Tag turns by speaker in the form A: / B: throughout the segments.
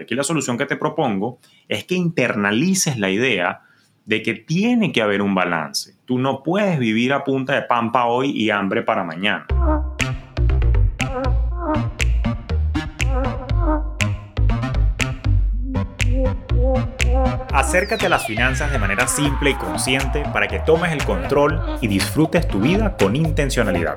A: Aquí la solución que te propongo es que internalices la idea de que tiene que haber un balance. Tú no puedes vivir a punta de pampa hoy y hambre para mañana. Acércate a las finanzas de manera simple y consciente para que tomes el control y disfrutes tu vida con intencionalidad.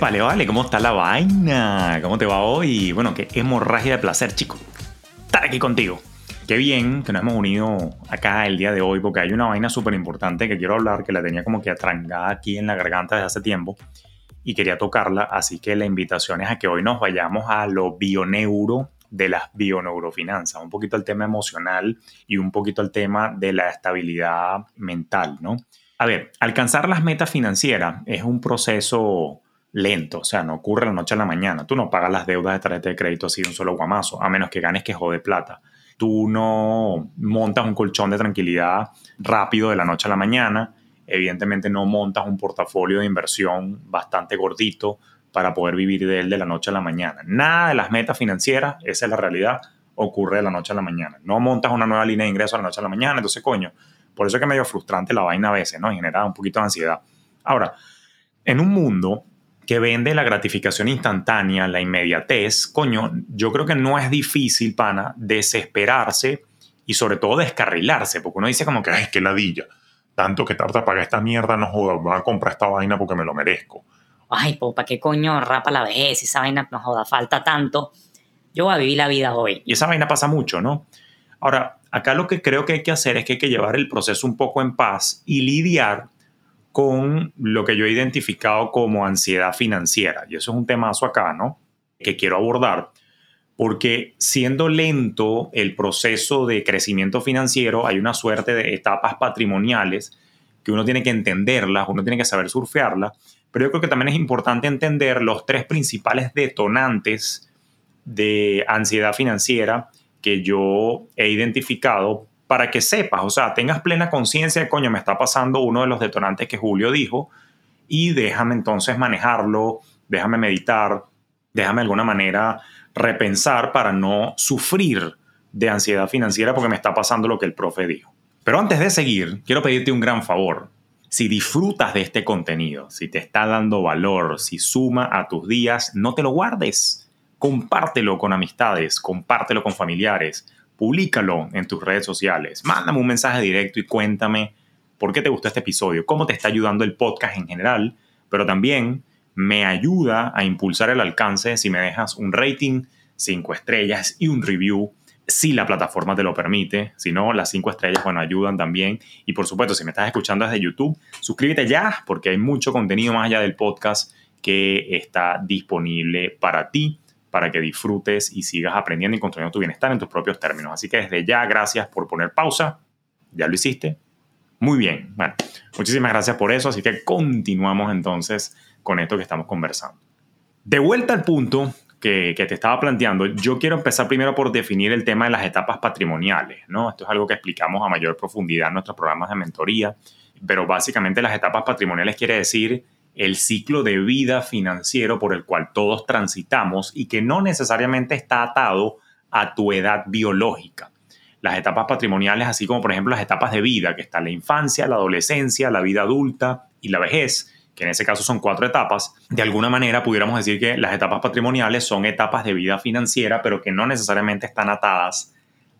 A: Vale, vale, ¿cómo está la vaina? ¿Cómo te va hoy? Bueno, qué hemorragia de placer, chico. Estar aquí contigo. Qué bien que nos hemos unido acá el día de hoy porque hay una vaina súper importante que quiero hablar que la tenía como que atrangada aquí en la garganta desde hace tiempo y quería tocarla, así que la invitación es a que hoy nos vayamos a lo bioneuro de las bioneurofinanzas, un poquito al tema emocional y un poquito al tema de la estabilidad mental, ¿no? A ver, alcanzar las metas financieras es un proceso lento, o sea, no ocurre la noche a la mañana. Tú no pagas las deudas de tarjeta de crédito así de un solo guamazo, a menos que ganes que jode plata. Tú no montas un colchón de tranquilidad rápido de la noche a la mañana. Evidentemente no montas un portafolio de inversión bastante gordito para poder vivir de él de la noche a la mañana. Nada de las metas financieras, esa es la realidad, ocurre de la noche a la mañana. No montas una nueva línea de ingreso a la noche a la mañana, entonces coño, por eso es que es medio frustrante la vaina a veces, ¿no? Y genera un poquito de ansiedad. Ahora, en un mundo que vende la gratificación instantánea, la inmediatez, coño, yo creo que no es difícil, pana, desesperarse y sobre todo descarrilarse, porque uno dice como que, ay, qué ladilla, tanto que tarda pagar esta mierda, no joda, voy a comprar esta vaina porque me lo merezco.
B: Ay, pues, ¿para qué coño rapa la vez? Esa vaina no joda, falta tanto. Yo voy a vivir la vida hoy.
A: Y esa vaina pasa mucho, ¿no? Ahora, acá lo que creo que hay que hacer es que hay que llevar el proceso un poco en paz y lidiar con lo que yo he identificado como ansiedad financiera. Y eso es un temazo acá, ¿no? Que quiero abordar. Porque siendo lento el proceso de crecimiento financiero, hay una suerte de etapas patrimoniales que uno tiene que entenderlas, uno tiene que saber surfearlas. Pero yo creo que también es importante entender los tres principales detonantes de ansiedad financiera que yo he identificado para que sepas, o sea, tengas plena conciencia de, coño, me está pasando uno de los detonantes que Julio dijo y déjame entonces manejarlo, déjame meditar, déjame de alguna manera repensar para no sufrir de ansiedad financiera porque me está pasando lo que el profe dijo. Pero antes de seguir, quiero pedirte un gran favor. Si disfrutas de este contenido, si te está dando valor, si suma a tus días, no te lo guardes. Compártelo con amistades, compártelo con familiares Públicalo en tus redes sociales, mándame un mensaje directo y cuéntame por qué te gustó este episodio, cómo te está ayudando el podcast en general, pero también me ayuda a impulsar el alcance si me dejas un rating, cinco estrellas y un review si la plataforma te lo permite. Si no, las cinco estrellas, bueno, ayudan también. Y por supuesto, si me estás escuchando desde YouTube, suscríbete ya porque hay mucho contenido más allá del podcast que está disponible para ti para que disfrutes y sigas aprendiendo y construyendo tu bienestar en tus propios términos. Así que desde ya, gracias por poner pausa. ¿Ya lo hiciste? Muy bien. Bueno, muchísimas gracias por eso. Así que continuamos entonces con esto que estamos conversando. De vuelta al punto que, que, te estaba planteando, yo quiero empezar primero por definir el tema de las etapas patrimoniales, ¿no? Esto es algo que explicamos a mayor profundidad en nuestros programas de mentoría, pero básicamente las etapas patrimoniales quiere decir el ciclo de vida financiero por el cual todos transitamos y que no necesariamente está atado a tu edad biológica. Las etapas patrimoniales, así como por ejemplo las etapas de vida, que está la infancia, la adolescencia, la vida adulta y la vejez, que en ese caso son cuatro etapas, de alguna manera pudiéramos decir que las etapas patrimoniales son etapas de vida financiera, pero que no necesariamente están atadas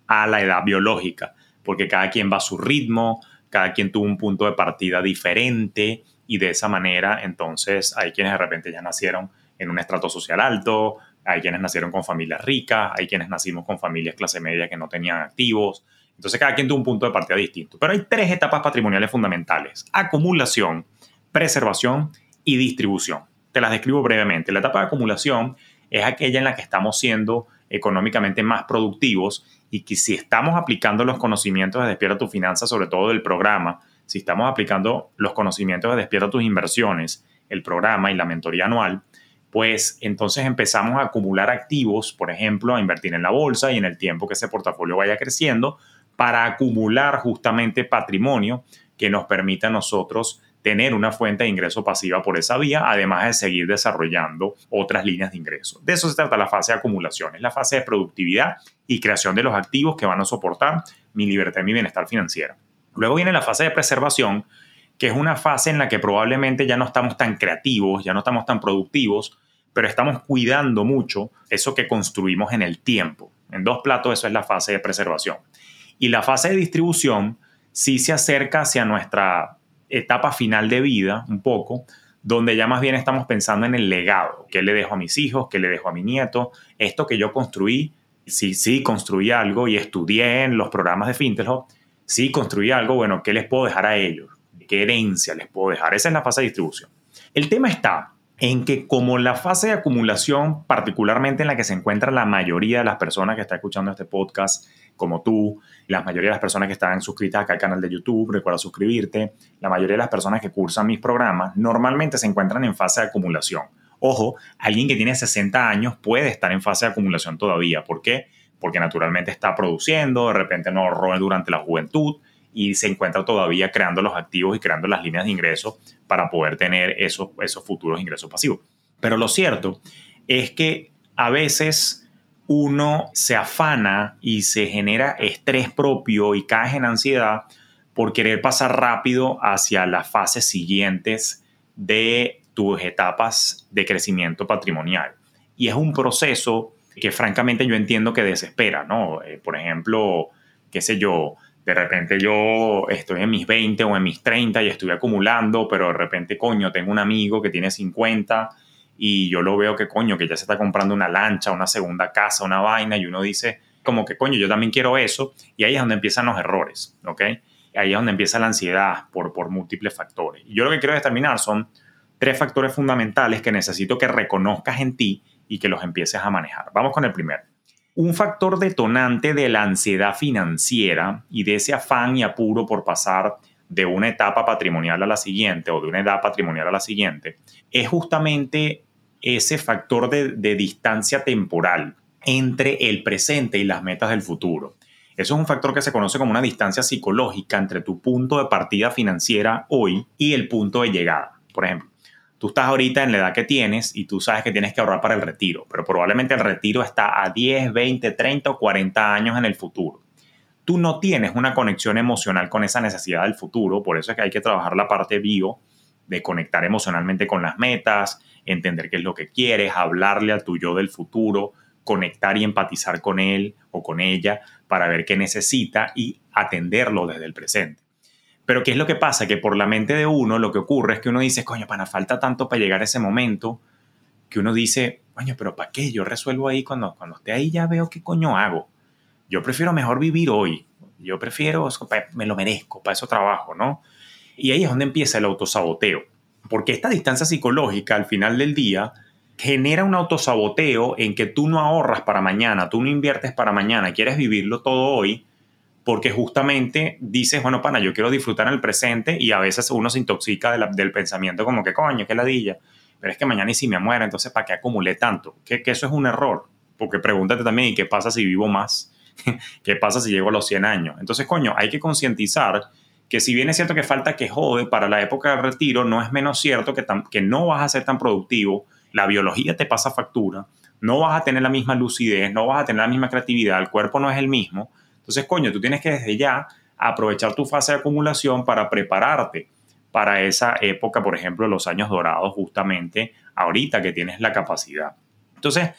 A: a la edad biológica, porque cada quien va a su ritmo, cada quien tuvo un punto de partida diferente, y de esa manera entonces hay quienes de repente ya nacieron en un estrato social alto, hay quienes nacieron con familias ricas, hay quienes nacimos con familias clase media que no tenían activos. Entonces cada quien tuvo un punto de partida distinto. Pero hay tres etapas patrimoniales fundamentales. Acumulación, preservación y distribución. Te las describo brevemente. La etapa de acumulación es aquella en la que estamos siendo económicamente más productivos y que si estamos aplicando los conocimientos de Despierta tu Finanza, sobre todo del programa, si estamos aplicando los conocimientos de Despierta tus Inversiones, el programa y la mentoría anual, pues entonces empezamos a acumular activos, por ejemplo, a invertir en la bolsa y en el tiempo que ese portafolio vaya creciendo, para acumular justamente patrimonio que nos permita a nosotros tener una fuente de ingreso pasiva por esa vía, además de seguir desarrollando otras líneas de ingreso. De eso se trata la fase de acumulación, es la fase de productividad y creación de los activos que van a soportar mi libertad y mi bienestar financiero. Luego viene la fase de preservación, que es una fase en la que probablemente ya no estamos tan creativos, ya no estamos tan productivos, pero estamos cuidando mucho eso que construimos en el tiempo. En dos platos eso es la fase de preservación. Y la fase de distribución sí se acerca hacia nuestra etapa final de vida, un poco, donde ya más bien estamos pensando en el legado. ¿Qué le dejo a mis hijos? ¿Qué le dejo a mi nieto? Esto que yo construí, sí, sí, construí algo y estudié en los programas de Fintelhop, sí, construí algo, bueno, ¿qué les puedo dejar a ellos? ¿Qué herencia les puedo dejar? Esa es la fase de distribución. El tema está en que como la fase de acumulación, particularmente en la que se encuentra la mayoría de las personas que están escuchando este podcast, como tú, la mayoría de las personas que están suscritas acá al canal de YouTube, recuerda suscribirte, la mayoría de las personas que cursan mis programas normalmente se encuentran en fase de acumulación. Ojo, alguien que tiene 60 años puede estar en fase de acumulación todavía. ¿Por qué? Porque naturalmente está produciendo, de repente no ahorró durante la juventud y se encuentra todavía creando los activos y creando las líneas de ingreso para poder tener esos, esos futuros ingresos pasivos. Pero lo cierto es que a veces uno se afana y se genera estrés propio y cae en ansiedad por querer pasar rápido hacia las fases siguientes de tus etapas de crecimiento patrimonial. Y es un proceso que francamente yo entiendo que desespera, ¿no? Eh, por ejemplo, qué sé yo, de repente yo estoy en mis 20 o en mis 30 y estoy acumulando, pero de repente, coño, tengo un amigo que tiene 50 y yo lo veo que coño, que ya se está comprando una lancha, una segunda casa, una vaina, y uno dice como que coño, yo también quiero eso, y ahí es donde empiezan los errores, ¿ok? Ahí es donde empieza la ansiedad por, por múltiples factores. Y yo lo que quiero determinar son tres factores fundamentales que necesito que reconozcas en ti y que los empieces a manejar. Vamos con el primero. Un factor detonante de la ansiedad financiera y de ese afán y apuro por pasar de una etapa patrimonial a la siguiente o de una edad patrimonial a la siguiente es justamente ese factor de, distancia temporal entre el presente y las metas del futuro. Eso es un factor que se conoce como una distancia psicológica entre tu punto de partida financiera hoy y el punto de llegada. Por ejemplo, tú estás ahorita en la edad que tienes y tú sabes que tienes que ahorrar para el retiro, pero probablemente el retiro está a 10, 20, 30 o 40 años en el futuro. Tú no tienes una conexión emocional con esa necesidad del futuro, por eso es que hay que trabajar la parte bio de conectar emocionalmente con las metas, entender qué es lo que quieres, hablarle a tu yo del futuro, conectar y empatizar con él o con ella para ver qué necesita y atenderlo desde el presente. Pero ¿qué es lo que pasa? Que por la mente de uno lo que ocurre es que uno dice, coño, para falta tanto para llegar a ese momento, que uno dice, coño, pero ¿para qué? Yo resuelvo ahí cuando, cuando esté ahí ya veo qué coño hago. Yo prefiero mejor vivir hoy. Yo prefiero, me lo merezco, para eso trabajo, ¿no? Y ahí es donde empieza el autosaboteo. Porque esta distancia psicológica al final del día genera un autosaboteo en que tú no ahorras para mañana, tú no inviertes para mañana, quieres vivirlo todo hoy, porque justamente dices, bueno, pana, yo quiero disfrutar el presente y a veces uno se intoxica del pensamiento como que coño, qué ladilla, pero es que mañana y si me muero, entonces ¿para qué acumulé tanto? Que, que eso es un error, porque pregúntate también, ¿y qué pasa si vivo más? ¿Qué pasa si llego a los 100 años? Entonces, coño, hay que concientizar que si bien es cierto que falta que jode para la época del retiro, no es menos cierto que, que no vas a ser tan productivo, la biología te pasa factura, no vas a tener la misma lucidez, no vas a tener la misma creatividad, el cuerpo no es el mismo. Entonces, coño, tú tienes que desde ya aprovechar tu fase de acumulación para prepararte para esa época, por ejemplo, los años dorados, justamente ahorita que tienes la capacidad. Entonces,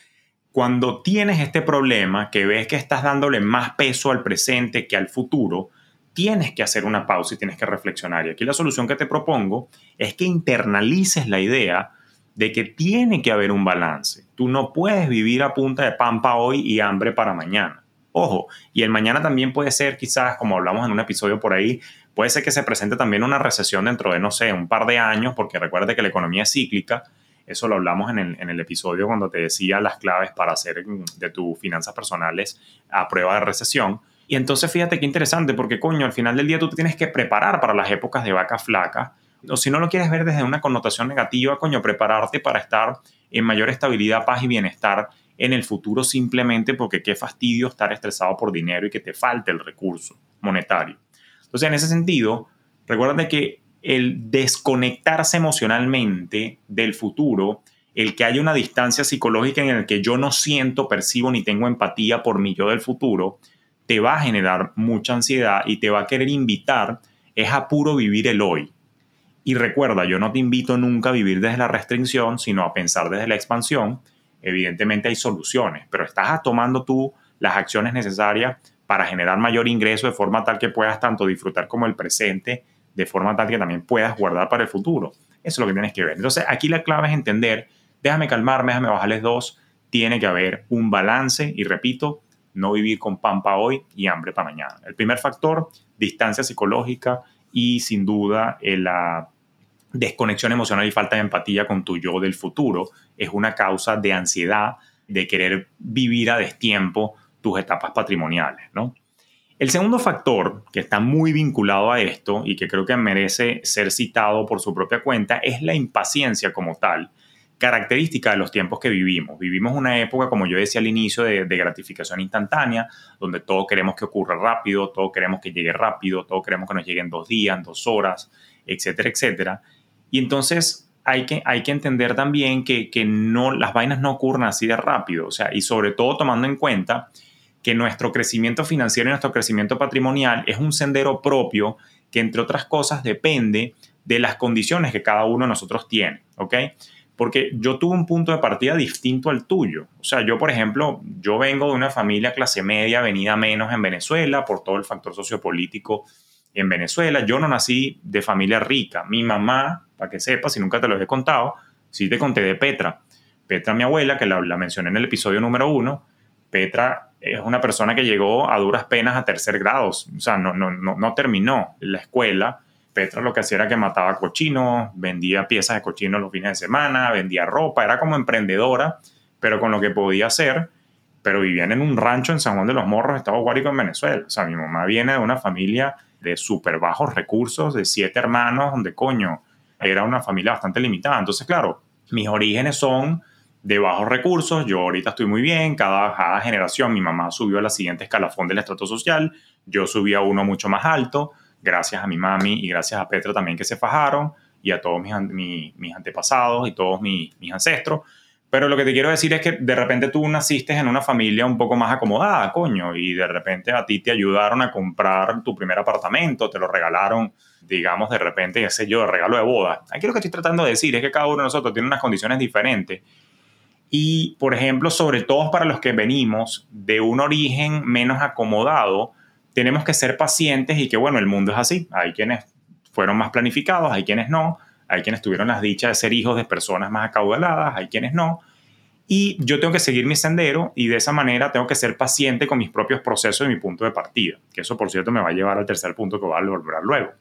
A: cuando tienes este problema, que ves que estás dándole más peso al presente que al futuro, tienes que hacer una pausa y tienes que reflexionar. Y aquí la solución que te propongo es que internalices la idea de que tiene que haber un balance. Tú no puedes vivir a punta de pampa hoy y hambre para mañana. Ojo, y el mañana también puede ser quizás, como hablamos en un episodio por ahí, puede ser que se presente también una recesión dentro de, no sé, un par de años, porque recuerde que la economía es cíclica. Eso lo hablamos en el, episodio cuando te decía las claves para hacer de tus finanzas personales a prueba de recesión. Y entonces fíjate qué interesante, porque coño, al final del día tú te tienes que preparar para las épocas de vaca flaca. O si no lo quieres ver desde una connotación negativa, coño, prepararte para estar en mayor estabilidad, paz y bienestar en el futuro simplemente porque qué fastidio estar estresado por dinero y que te falte el recurso monetario. Entonces, en ese sentido, recuerda que el desconectarse emocionalmente del futuro, el que haya una distancia psicológica en la que yo no siento, percibo ni tengo empatía por mi yo del futuro, te va a generar mucha ansiedad y te va a querer invitar es a puro vivir el hoy. Y recuerda, yo no te invito nunca a vivir desde la restricción, sino a pensar desde la expansión. Evidentemente hay soluciones, pero estás tomando tú las acciones necesarias para generar mayor ingreso de forma tal que puedas tanto disfrutar como el presente de forma tal que también puedas guardar para el futuro. Eso es lo que tienes que ver. Entonces, aquí la clave es entender, déjame calmarme, déjame bajarles dos, tiene que haber un balance y repito, no vivir con pampa hoy y hambre para mañana. El primer factor, distancia psicológica y sin duda eh, la desconexión emocional y falta de empatía con tu yo del futuro es una causa de ansiedad, de querer vivir a destiempo tus etapas patrimoniales, ¿no? El segundo factor que está muy vinculado a esto y que creo que merece ser citado por su propia cuenta es la impaciencia como tal, característica de los tiempos que vivimos. Vivimos una época, como yo decía al inicio, de, gratificación instantánea, donde todo queremos que ocurra rápido, todo queremos que llegue rápido, todo queremos que nos llegue en dos días, dos horas, etcétera, etcétera. Y entonces hay que, hay que entender también que, que no, las vainas no ocurren así de rápido, o sea, y sobre todo tomando en cuenta que nuestro crecimiento financiero y nuestro crecimiento patrimonial es un sendero propio que, entre otras cosas, depende de las condiciones que cada uno de nosotros tiene, ¿ok? Porque yo tuve un punto de partida distinto al tuyo. O sea, yo, por ejemplo, yo vengo de una familia clase media, venida menos en Venezuela por todo el factor sociopolítico en Venezuela. Yo no nací de familia rica. Mi mamá, para que sepas, si nunca te lo he contado, sí te conté de Petra. Petra, mi abuela, que la, la mencioné en el episodio número uno, Petra es una persona que llegó a duras penas a tercer grado, o sea, no, no, no, no terminó la escuela. Petra lo que hacía era que mataba cochinos, vendía piezas de cochinos los fines de semana, vendía ropa, era como emprendedora, pero con lo que podía hacer, pero vivían en un rancho en San Juan de los Morros, Estado Guárico, en Venezuela. O sea, mi mamá viene de una familia de súper bajos recursos, de siete hermanos, donde coño, era una familia bastante limitada. Entonces, claro, mis orígenes son de bajos recursos, yo ahorita estoy muy bien, cada, generación mi mamá subió a la siguiente escalafón del estrato social, yo subí a uno mucho más alto, gracias a mi mami y gracias a Petra también que se fajaron y a todos mis, mis, antepasados y todos mis, mis, ancestros. Pero lo que te quiero decir es que de repente tú naciste en una familia un poco más acomodada, coño, y de repente a ti te ayudaron a comprar tu primer apartamento, te lo regalaron, digamos, de repente, qué sé yo, de regalo de boda. Aquí lo que estoy tratando de decir es que cada uno de nosotros tiene unas condiciones diferentes y, por ejemplo, sobre todo para los que venimos de un origen menos acomodado, tenemos que ser pacientes y que, bueno, el mundo es así. Hay quienes fueron más planificados, hay quienes no, hay quienes tuvieron las dichas de ser hijos de personas más acaudaladas, hay quienes no. Y yo tengo que seguir mi sendero y de esa manera tengo que ser paciente con mis propios procesos y mi punto de partida. Que eso, por cierto, me va a llevar al tercer punto que voy a volver luego.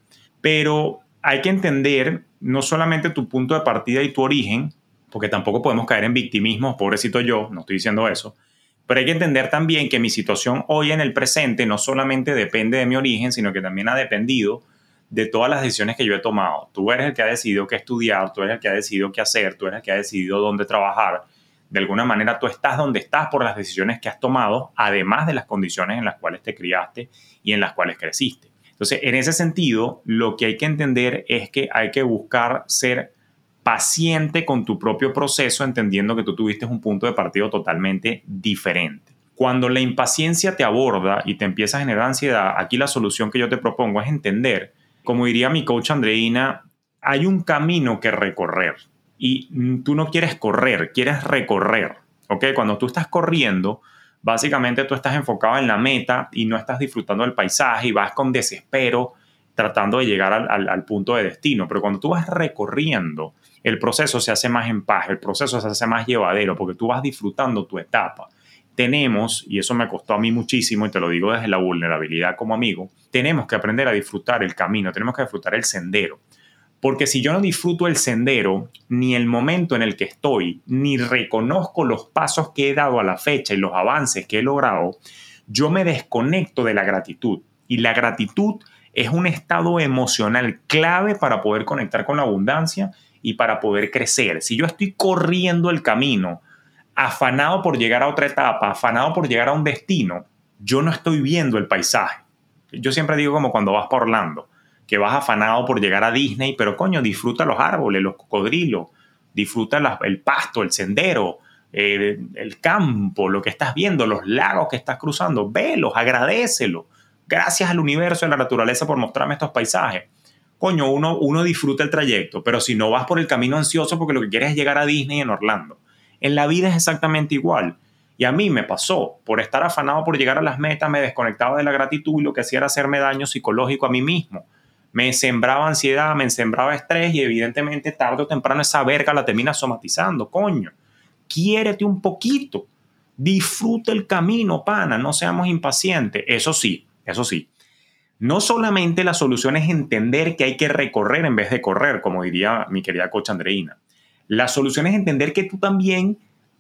A: Pero hay que entender no solamente tu punto de partida y tu origen, porque tampoco podemos caer en victimismo, pobrecito yo, no estoy diciendo eso, pero hay que entender también que mi situación hoy en el presente no solamente depende de mi origen, sino que también ha dependido de todas las decisiones que yo he tomado. Tú eres el que ha decidido qué estudiar, tú eres el que ha decidido qué hacer, tú eres el que ha decidido dónde trabajar. De alguna manera tú estás donde estás por las decisiones que has tomado, además de las condiciones en las cuales te criaste y en las cuales creciste. Entonces, en ese sentido, lo que hay que entender es que hay que buscar ser paciente con tu propio proceso, entendiendo que tú tuviste un punto de partido totalmente diferente. Cuando la impaciencia te aborda y te empieza a generar ansiedad, aquí la solución que yo te propongo es entender, como diría mi coach Andreina, hay un camino que recorrer y tú no quieres correr, quieres recorrer. ¿ok? Cuando tú estás corriendo, básicamente tú estás enfocado en la meta y no estás disfrutando del paisaje y vas con desespero tratando de llegar al, al punto de destino. Pero cuando tú vas recorriendo, el proceso se hace más en paz, el proceso se hace más llevadero porque tú vas disfrutando tu etapa. Tenemos, y eso me costó a mí muchísimo, y te lo digo desde la vulnerabilidad como amigo, tenemos que aprender a disfrutar el camino, tenemos que disfrutar el sendero. Porque si yo no disfruto el sendero, ni el momento en el que estoy, ni reconozco los pasos que he dado a la fecha y los avances que he logrado, yo me desconecto de la gratitud. Y la gratitud es un estado emocional clave para poder conectar con la abundancia y para poder crecer. Si yo estoy corriendo el camino, afanado por llegar a otra etapa, afanado por llegar a un destino, yo no estoy viendo el paisaje. Yo siempre digo como cuando vas por Orlando que vas afanado por llegar a Disney, pero coño, disfruta los árboles, los cocodrilos, disfruta el pasto, el sendero, el campo, lo que estás viendo, los lagos que estás cruzando, velos, agradecelo. Gracias al universo y a la naturaleza por mostrarme estos paisajes. Coño, uno, uno disfruta el trayecto, pero si no vas por el camino ansioso porque lo que quieres es llegar a Disney en Orlando. En la vida es exactamente igual. Y a mí me pasó, por estar afanado por llegar a las metas, me desconectaba de la gratitud y lo que hacía era hacerme daño psicológico a mí mismo me sembraba ansiedad, me sembraba estrés y evidentemente tarde o temprano esa verga la termina somatizando, coño. Quiérete un poquito, disfruta el camino, pana, no seamos impacientes. Eso sí, eso sí. No solamente la solución es entender que hay que recorrer en vez de correr, como diría mi querida coach Andreina. La solución es entender que tú también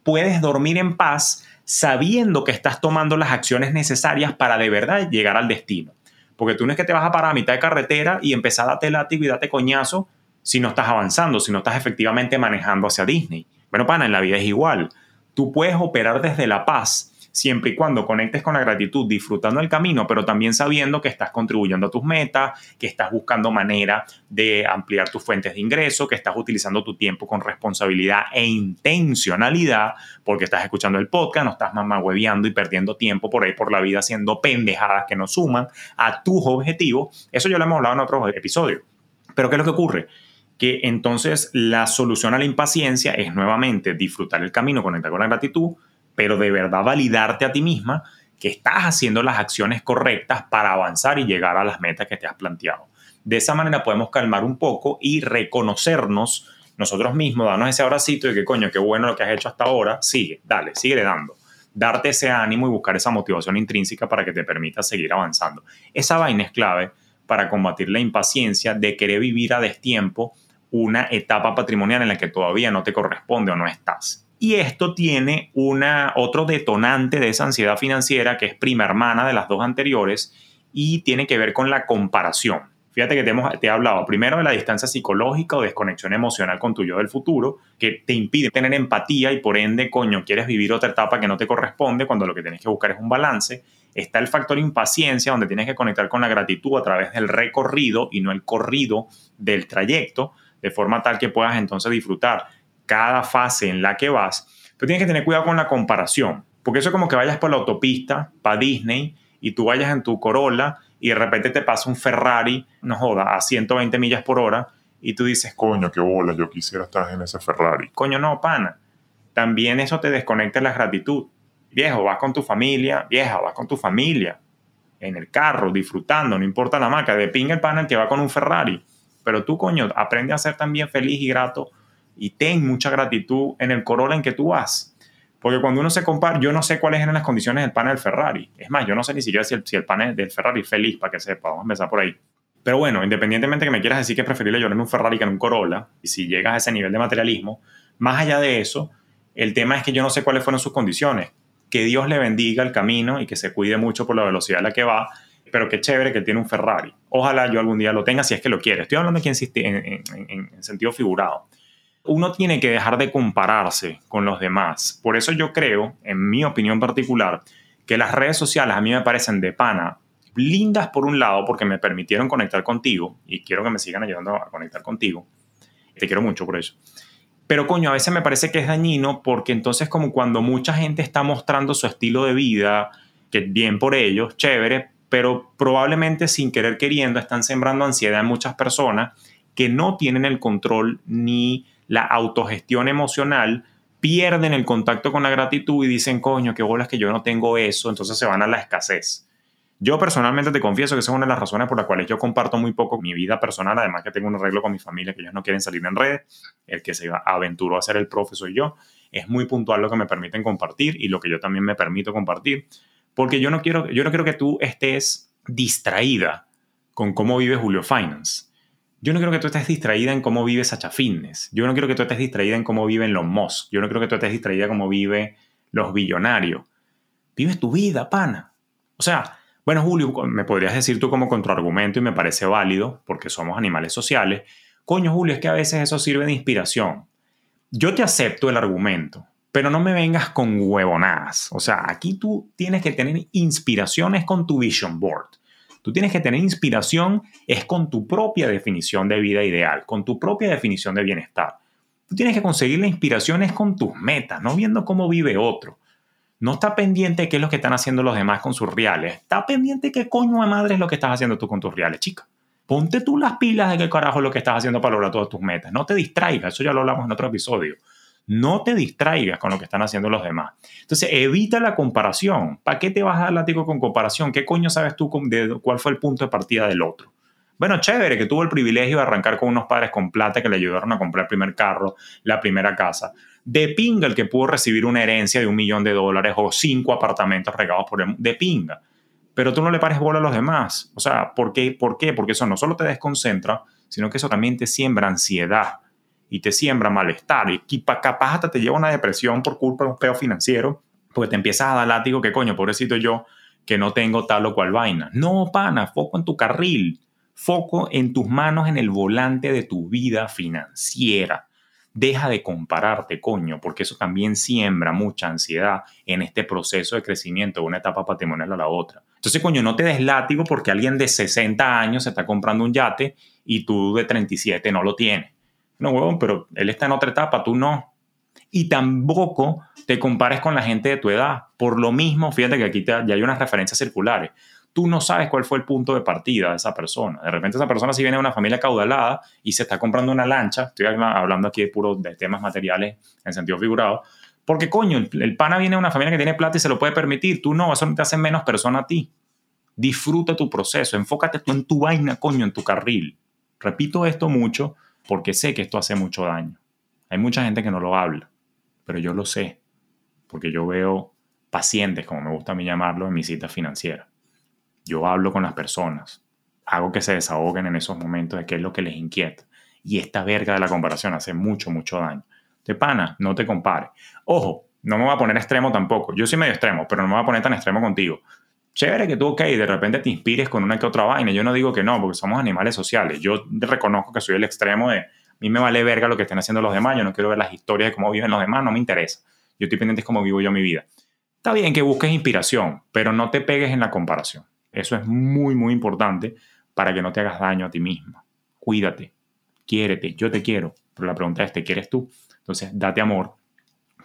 A: puedes dormir en paz sabiendo que estás tomando las acciones necesarias para de verdad llegar al destino. Porque tú no es que te vas a parar a mitad de carretera y empezar a darte látigo y date coñazo si no estás avanzando, si no estás efectivamente manejando hacia Disney. Bueno, pana, en la vida es igual. Tú puedes operar desde la paz siempre y cuando conectes con la gratitud, disfrutando el camino, pero también sabiendo que estás contribuyendo a tus metas, que estás buscando manera de ampliar tus fuentes de ingreso, que estás utilizando tu tiempo con responsabilidad e intencionalidad, porque estás escuchando el podcast, no estás hueveando y perdiendo tiempo por ahí por la vida haciendo pendejadas que no suman a tus objetivos. Eso ya lo hemos hablado en otros episodios. Pero ¿qué es lo que ocurre? que entonces la solución a la impaciencia es nuevamente disfrutar el camino, conectar con la gratitud, pero de verdad validarte a ti misma que estás haciendo las acciones correctas para avanzar y llegar a las metas que te has planteado. De esa manera podemos calmar un poco y reconocernos nosotros mismos, darnos ese abracito de que coño, qué bueno lo que has hecho hasta ahora, sigue, dale, sigue dando. Darte ese ánimo y buscar esa motivación intrínseca para que te permita seguir avanzando. Esa vaina es clave para combatir la impaciencia de querer vivir a destiempo una etapa patrimonial en la que todavía no te corresponde o no estás. Y esto tiene una, otro detonante de esa ansiedad financiera que es prima hermana de las dos anteriores y tiene que ver con la comparación. Fíjate que te, hemos, te he hablado primero de la distancia psicológica o desconexión emocional con tu yo del futuro, que te impide tener empatía y por ende, coño, quieres vivir otra etapa que no te corresponde cuando lo que tienes que buscar es un balance. Está el factor impaciencia, donde tienes que conectar con la gratitud a través del recorrido y no el corrido del trayecto, de forma tal que puedas entonces disfrutar cada fase en la que vas, pero tienes que tener cuidado con la comparación, porque eso es como que vayas por la autopista, para Disney, y tú vayas en tu Corolla y de repente te pasa un Ferrari, no joda, a 120 millas por hora, y tú dices, coño, qué bola, yo quisiera estar en ese Ferrari. Coño, no, pana. También eso te desconecta de la gratitud. Viejo, vas con tu familia, vieja, vas con tu familia, en el carro, disfrutando, no importa la marca, de pinga el pana que va con un Ferrari. Pero tú, coño, aprende a ser también feliz y grato y ten mucha gratitud en el Corolla en que tú vas. Porque cuando uno se compara, yo no sé cuáles eran las condiciones del panel del Ferrari. Es más, yo no sé ni siquiera si el, si el panel del Ferrari es feliz, para que sepa. Vamos a empezar por ahí. Pero bueno, independientemente que me quieras decir que es preferible llorar en un Ferrari que en un Corolla, y si llegas a ese nivel de materialismo, más allá de eso, el tema es que yo no sé cuáles fueron sus condiciones. Que Dios le bendiga el camino y que se cuide mucho por la velocidad a la que va, pero qué chévere que tiene un Ferrari. Ojalá yo algún día lo tenga si es que lo quiere. Estoy hablando aquí en, en, en sentido figurado uno tiene que dejar de compararse con los demás. Por eso yo creo, en mi opinión particular, que las redes sociales a mí me parecen de pana, lindas por un lado porque me permitieron conectar contigo y quiero que me sigan ayudando a conectar contigo. Te quiero mucho por eso. Pero coño, a veces me parece que es dañino porque entonces como cuando mucha gente está mostrando su estilo de vida, que bien por ellos, chévere, pero probablemente sin querer queriendo están sembrando ansiedad en muchas personas que no tienen el control ni la autogestión emocional, pierden el contacto con la gratitud y dicen, coño, qué bolas que yo no tengo eso, entonces se van a la escasez. Yo personalmente te confieso que esa es una de las razones por las cuales yo comparto muy poco mi vida personal, además que tengo un arreglo con mi familia que ellos no quieren salir en redes, el que se aventuró a ser el profe soy yo, es muy puntual lo que me permiten compartir y lo que yo también me permito compartir, porque yo no quiero, yo no quiero que tú estés distraída con cómo vive Julio Finance Yo no quiero que tú estés distraída en cómo vive Sacha Fitness. Yo no quiero que tú estés distraída en cómo viven los Moss. Yo no quiero que tú estés distraída en cómo vive los billonarios. Vives tu vida, pana. O sea, bueno, Julio, me podrías decir tú como contraargumento y me parece válido, porque somos animales sociales. Coño, Julio, es que a veces eso sirve de inspiración. Yo te acepto el argumento, pero no me vengas con huevonadas. O sea, aquí tú tienes que tener inspiraciones con tu vision board. Tú tienes que tener inspiración es con tu propia definición de vida ideal, con tu propia definición de bienestar. Tú tienes que conseguir la inspiración es con tus metas, no viendo cómo vive otro. No está pendiente de qué es lo que están haciendo los demás con sus reales. Está pendiente de qué coño de madre es lo que estás haciendo tú con tus reales, chica. Ponte tú las pilas de qué carajo es lo que estás haciendo para lograr todas tus metas. No te distraigas, eso ya lo hablamos en otro episodio. No te distraigas con lo que están haciendo los demás. Entonces, evita la comparación. ¿Para qué te vas a dar látigo con comparación? ¿Qué coño sabes tú de cuál fue el punto de partida del otro? Bueno, chévere, que tuvo el privilegio de arrancar con unos padres con plata que le ayudaron a comprar el primer carro, la primera casa. De pinga el que pudo recibir una herencia de un millón de dólares o cinco apartamentos regados por él. De pinga. Pero tú no le pares bola a los demás. O sea, ¿por qué? ¿Por qué? Porque eso no solo te desconcentra, sino que eso también te siembra ansiedad y te siembra malestar y capaz hasta te lleva una depresión por culpa de un peo financiero, porque te empiezas a dar látigo que coño, pobrecito yo, que no tengo tal o cual vaina. No, pana, foco en tu carril, foco en tus manos en el volante de tu vida financiera. Deja de compararte, coño, porque eso también siembra mucha ansiedad en este proceso de crecimiento de una etapa patrimonial a la otra. Entonces, coño, no te des látigo porque alguien de 60 años se está comprando un yate y tú de 37 no lo tienes. No, huevón, pero él está en otra etapa, tú no. Y tampoco te compares con la gente de tu edad. Por lo mismo, fíjate que aquí ya hay unas referencias circulares. Tú no sabes cuál fue el punto de partida de esa persona. De repente esa persona si viene de una familia caudalada y se está comprando una lancha, estoy hablando aquí de puro de temas materiales en sentido figurado, porque coño, el, el pana viene de una familia que tiene plata y se lo puede permitir. Tú no, eso te hace menos persona a ti. Disfruta tu proceso, enfócate tú en tu vaina, coño, en tu carril. Repito esto mucho porque sé que esto hace mucho daño. Hay mucha gente que no lo habla, pero yo lo sé, porque yo veo pacientes, como me gusta a mí llamarlo, en mis citas financieras. Yo hablo con las personas, hago que se desahoguen en esos momentos de qué es lo que les inquieta. Y esta verga de la comparación hace mucho, mucho daño. De pana, no te compare. Ojo, no me voy a poner extremo tampoco. Yo soy medio extremo, pero no me voy a poner tan extremo contigo chévere que tú, ok, de repente te inspires con una que otra vaina. Yo no digo que no, porque somos animales sociales. Yo reconozco que soy el extremo de, a mí me vale verga lo que estén haciendo los demás, yo no quiero ver las historias de cómo viven los demás, no me interesa. Yo estoy pendiente de cómo vivo yo mi vida. Está bien que busques inspiración, pero no te pegues en la comparación. Eso es muy, muy importante para que no te hagas daño a ti misma. Cuídate, quiérete, yo te quiero, pero la pregunta es, ¿te quieres tú? Entonces, date amor,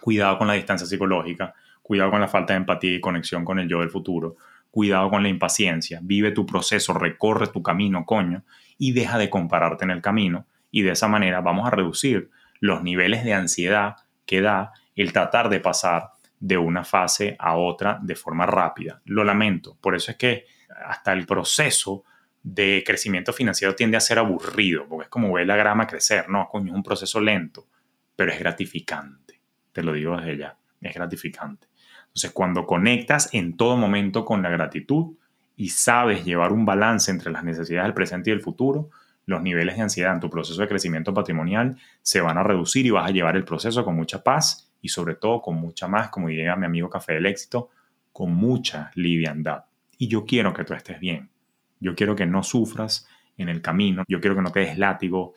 A: cuidado con la distancia psicológica, cuidado con la falta de empatía y conexión con el yo del futuro, cuidado con la impaciencia, vive tu proceso, recorre tu camino, coño, y deja de compararte en el camino. Y de esa manera vamos a reducir los niveles de ansiedad que da el tratar de pasar de una fase a otra de forma rápida. Lo lamento, por eso es que hasta el proceso de crecimiento financiero tiende a ser aburrido, porque es como ver la grama crecer, no, coño, es un proceso lento, pero es gratificante, te lo digo desde ya, es gratificante. Entonces, cuando conectas en todo momento con la gratitud y sabes llevar un balance entre las necesidades del presente y el futuro, los niveles de ansiedad en tu proceso de crecimiento patrimonial se van a reducir y vas a llevar el proceso con mucha paz y sobre todo con mucha más, como diría mi amigo Café del Éxito, con mucha liviandad. Y yo quiero que tú estés bien. Yo quiero que no sufras en el camino. Yo quiero que no te des látigo.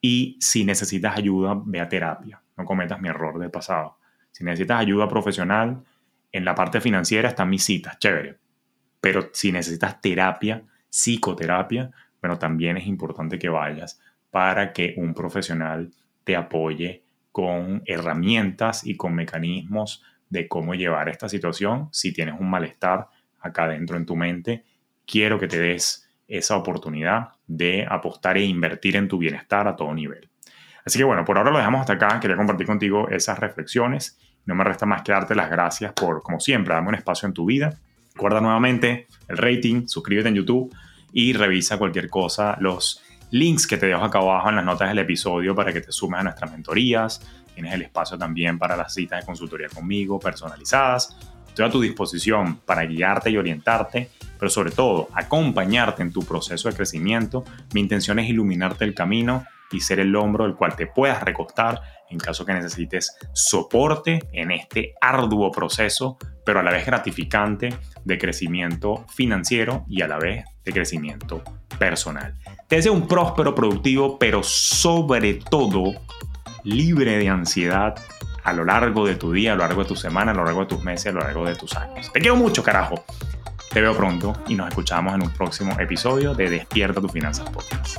A: Y si necesitas ayuda, ve a terapia. No cometas mi error del pasado. Si necesitas ayuda profesional, en la parte financiera están mis citas, chévere. Pero si necesitas terapia, psicoterapia, bueno, también es importante que vayas para que un profesional te apoye con herramientas y con mecanismos de cómo llevar esta situación. Si tienes un malestar acá dentro en tu mente, quiero que te des esa oportunidad de apostar e invertir en tu bienestar a todo nivel. Así que bueno, por ahora lo dejamos hasta acá. Quería compartir contigo esas reflexiones no me resta más que darte las gracias por, como siempre, darme un espacio en tu vida. Recuerda nuevamente el rating, suscríbete en YouTube y revisa cualquier cosa, los links que te dejo acá abajo en las notas del episodio para que te sumes a nuestras mentorías. Tienes el espacio también para las citas de consultoría conmigo personalizadas. Estoy a tu disposición para guiarte y orientarte pero sobre todo acompañarte en tu proceso de crecimiento. Mi intención es iluminarte el camino y ser el hombro del cual te puedas recostar en caso que necesites soporte en este arduo proceso, pero a la vez gratificante de crecimiento financiero y a la vez de crecimiento personal. Te deseo un próspero, productivo, pero sobre todo libre de ansiedad a lo largo de tu día, a lo largo de tu semana, a lo largo de tus meses, a lo largo de tus años. Te quiero mucho, carajo. Te veo pronto y nos escuchamos en un próximo episodio de Despierta tu Finanzas Podcast.